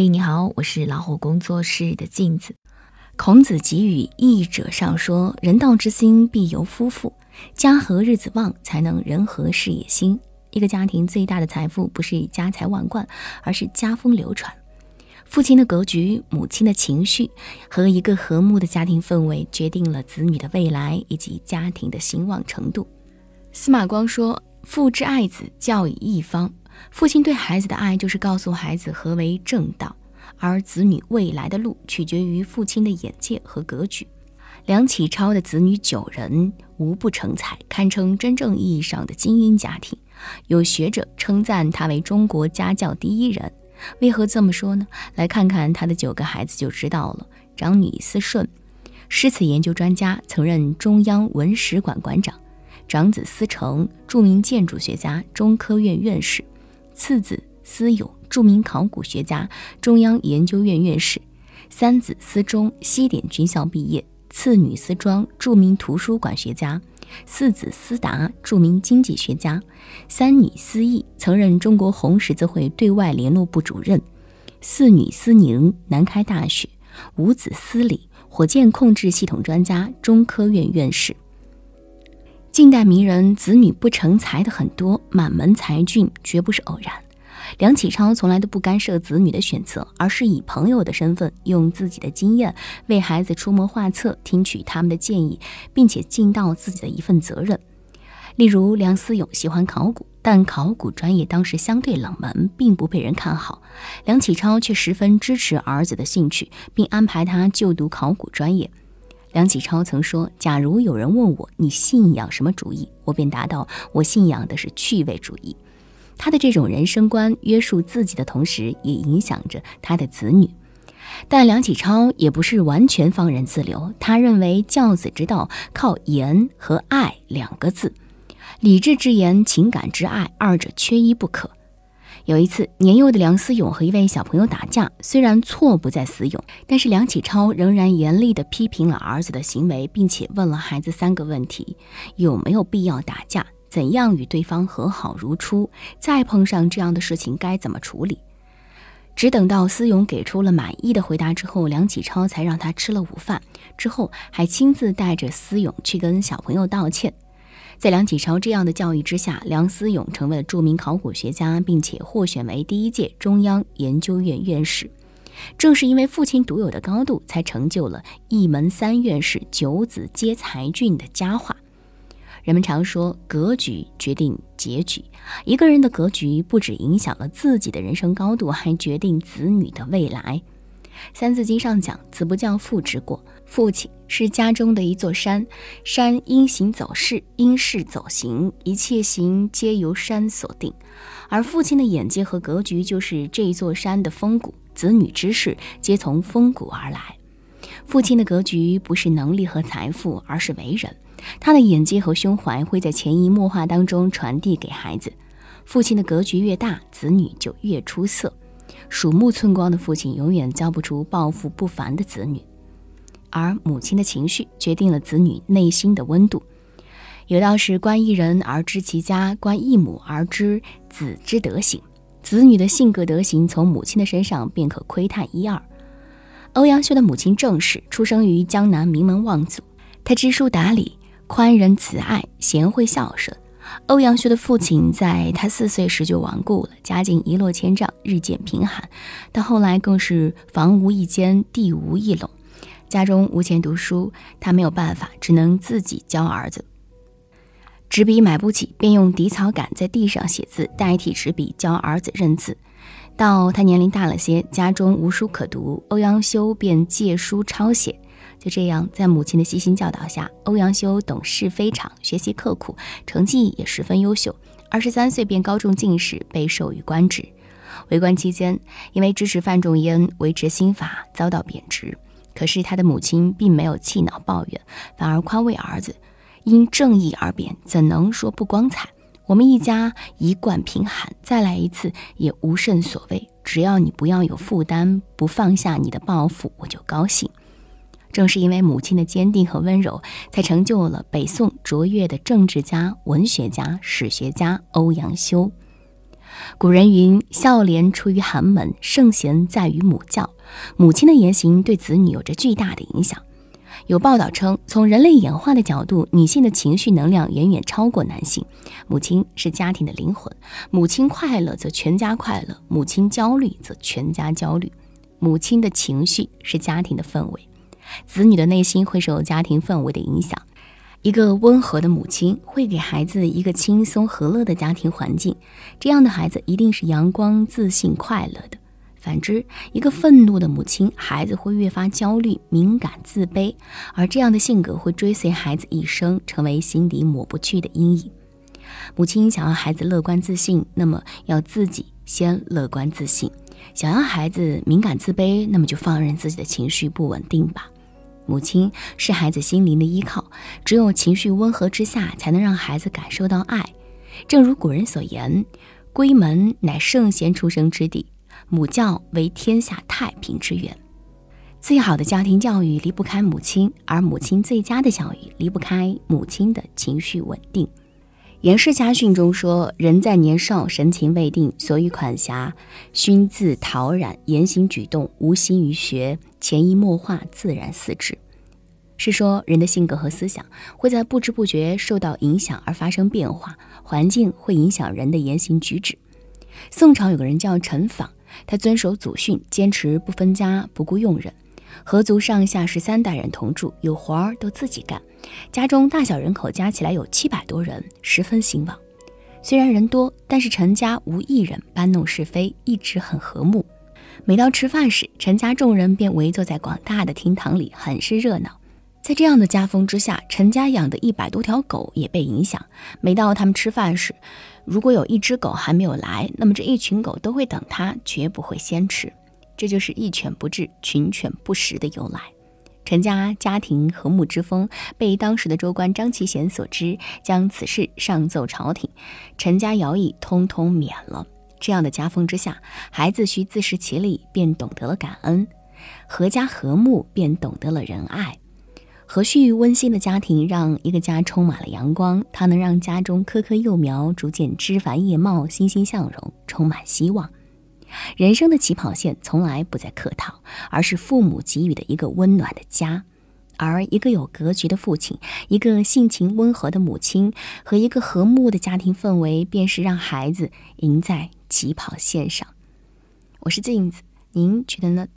嘿，你好，我是老虎工作室的镜子。孔子给予益者上说：“人道之心必由夫妇，家和日子旺，才能人和事业兴。”一个家庭最大的财富不是家财万贯，而是家风流传。父亲的格局、母亲的情绪和一个和睦的家庭氛围，决定了子女的未来以及家庭的兴旺程度。司马光说：“父之爱子，教以一方。”父亲对孩子的爱，就是告诉孩子何为正道，而子女未来的路取决于父亲的眼界和格局。梁启超的子女九人无不成才，堪称真正意义上的精英家庭。有学者称赞他为中国家教第一人。为何这么说呢？来看看他的九个孩子就知道了。长女思顺，诗词研究专家，曾任中央文史馆馆长；长子思成，著名建筑学家，中科院院士。次子思勇，著名考古学家，中央研究院院士；三子思忠，西点军校毕业；次女思庄，著名图书馆学家；四子思达，著名经济学家；三女思义，曾任中国红十字会对外联络部主任；四女思宁，南开大学；五子思礼，火箭控制系统专家，中科院院士。近代名人子女不成才的很多，满门才俊绝不是偶然。梁启超从来都不干涉子女的选择，而是以朋友的身份，用自己的经验为孩子出谋划策，听取他们的建议，并且尽到自己的一份责任。例如，梁思永喜欢考古，但考古专业当时相对冷门，并不被人看好。梁启超却十分支持儿子的兴趣，并安排他就读考古专业。梁启超曾说：“假如有人问我你信仰什么主义，我便答道：我信仰的是趣味主义。”他的这种人生观约束自己的同时，也影响着他的子女。但梁启超也不是完全放任自流，他认为教子之道靠言和爱两个字，理智之言，情感之爱，二者缺一不可。有一次，年幼的梁思永和一位小朋友打架，虽然错不在思永，但是梁启超仍然严厉地批评了儿子的行为，并且问了孩子三个问题：有没有必要打架？怎样与对方和好如初？再碰上这样的事情该怎么处理？只等到思永给出了满意的回答之后，梁启超才让他吃了午饭，之后还亲自带着思永去跟小朋友道歉。在梁启超这样的教育之下，梁思永成为了著名考古学家，并且获选为第一届中央研究院院士。正是因为父亲独有的高度，才成就了一门三院士、九子皆才俊的佳话。人们常说，格局决定结局。一个人的格局不只影响了自己的人生高度，还决定子女的未来。《三字经》上讲：“子不教，父之过。”父亲是家中的一座山，山因行走势，因势走形，一切行皆由山所定。而父亲的眼界和格局就是这座山的风骨，子女之事皆从风骨而来。父亲的格局不是能力和财富，而是为人。他的眼界和胸怀会在潜移默化当中传递给孩子。父亲的格局越大，子女就越出色。鼠目寸光的父亲永远教不出抱负不凡的子女。而母亲的情绪决定了子女内心的温度。有道是“观一人而知其家，观一母而知子之德行”。子女的性格德行，从母亲的身上便可窥探一二。欧阳修的母亲郑氏出生于江南名门望族，她知书达理、宽仁慈爱、贤惠孝顺。欧阳修的父亲在他四岁时就亡故了，家境一落千丈，日渐贫寒。到后来更是房无一间，地无一垄。家中无钱读书，他没有办法，只能自己教儿子。纸笔买不起，便用底草杆在地上写字，代替纸笔教儿子认字。到他年龄大了些，家中无书可读，欧阳修便借书抄写。就这样，在母亲的悉心教导下，欧阳修懂事非常，学习刻苦，成绩也十分优秀。二十三岁便高中进士，被授予官职。为官期间，因为支持范仲淹维持新法，遭到贬职。可是他的母亲并没有气恼抱怨，反而宽慰儿子：“因正义而贬，怎能说不光彩？我们一家一贯贫寒，再来一次也无甚所谓。只要你不要有负担，不放下你的抱负，我就高兴。”正是因为母亲的坚定和温柔，才成就了北宋卓越的政治家、文学家、史学家欧阳修。古人云：“孝廉出于寒门，圣贤在于母教。”母亲的言行对子女有着巨大的影响。有报道称，从人类演化的角度，女性的情绪能量远远超过男性。母亲是家庭的灵魂，母亲快乐则全家快乐，母亲焦虑则全家焦虑。母亲的情绪是家庭的氛围，子女的内心会受家庭氛围的影响。一个温和的母亲会给孩子一个轻松和乐的家庭环境，这样的孩子一定是阳光、自信、快乐的。反之，一个愤怒的母亲，孩子会越发焦虑、敏感、自卑，而这样的性格会追随孩子一生，成为心底抹不去的阴影。母亲想要孩子乐观自信，那么要自己先乐观自信；想要孩子敏感自卑，那么就放任自己的情绪不稳定吧。母亲是孩子心灵的依靠，只有情绪温和之下，才能让孩子感受到爱。正如古人所言：“闺门乃圣贤出生之地，母教为天下太平之源。”最好的家庭教育离不开母亲，而母亲最佳的教育离不开母亲的情绪稳定。《颜氏家训》中说：“人在年少，神情未定，所以款暇，熏自陶染，言行举动无心于学，潜移默化，自然似之。”是说人的性格和思想会在不知不觉受到影响而发生变化，环境会影响人的言行举止。宋朝有个人叫陈访，他遵守祖训，坚持不分家，不顾佣人。合族上下十三代人同住，有活儿都自己干，家中大小人口加起来有七百多人，十分兴旺。虽然人多，但是陈家无一人搬弄是非，一直很和睦。每到吃饭时，陈家众人便围坐在广大的厅堂里，很是热闹。在这样的家风之下，陈家养的一百多条狗也被影响。每到他们吃饭时，如果有一只狗还没有来，那么这一群狗都会等它，绝不会先吃。这就是一犬不至，群犬不食的由来。陈家家庭和睦之风被当时的州官张其贤所知，将此事上奏朝廷，陈家徭役通通免了。这样的家风之下，孩子需自食其力，便懂得了感恩；阖家和睦，便懂得了仁爱。和煦温馨的家庭让一个家充满了阳光，它能让家中棵棵幼苗逐渐枝繁叶茂、欣欣向荣，充满希望。人生的起跑线从来不在客套，而是父母给予的一个温暖的家。而一个有格局的父亲，一个性情温和的母亲，和一个和睦的家庭氛围，便是让孩子赢在起跑线上。我是镜子，您觉得呢？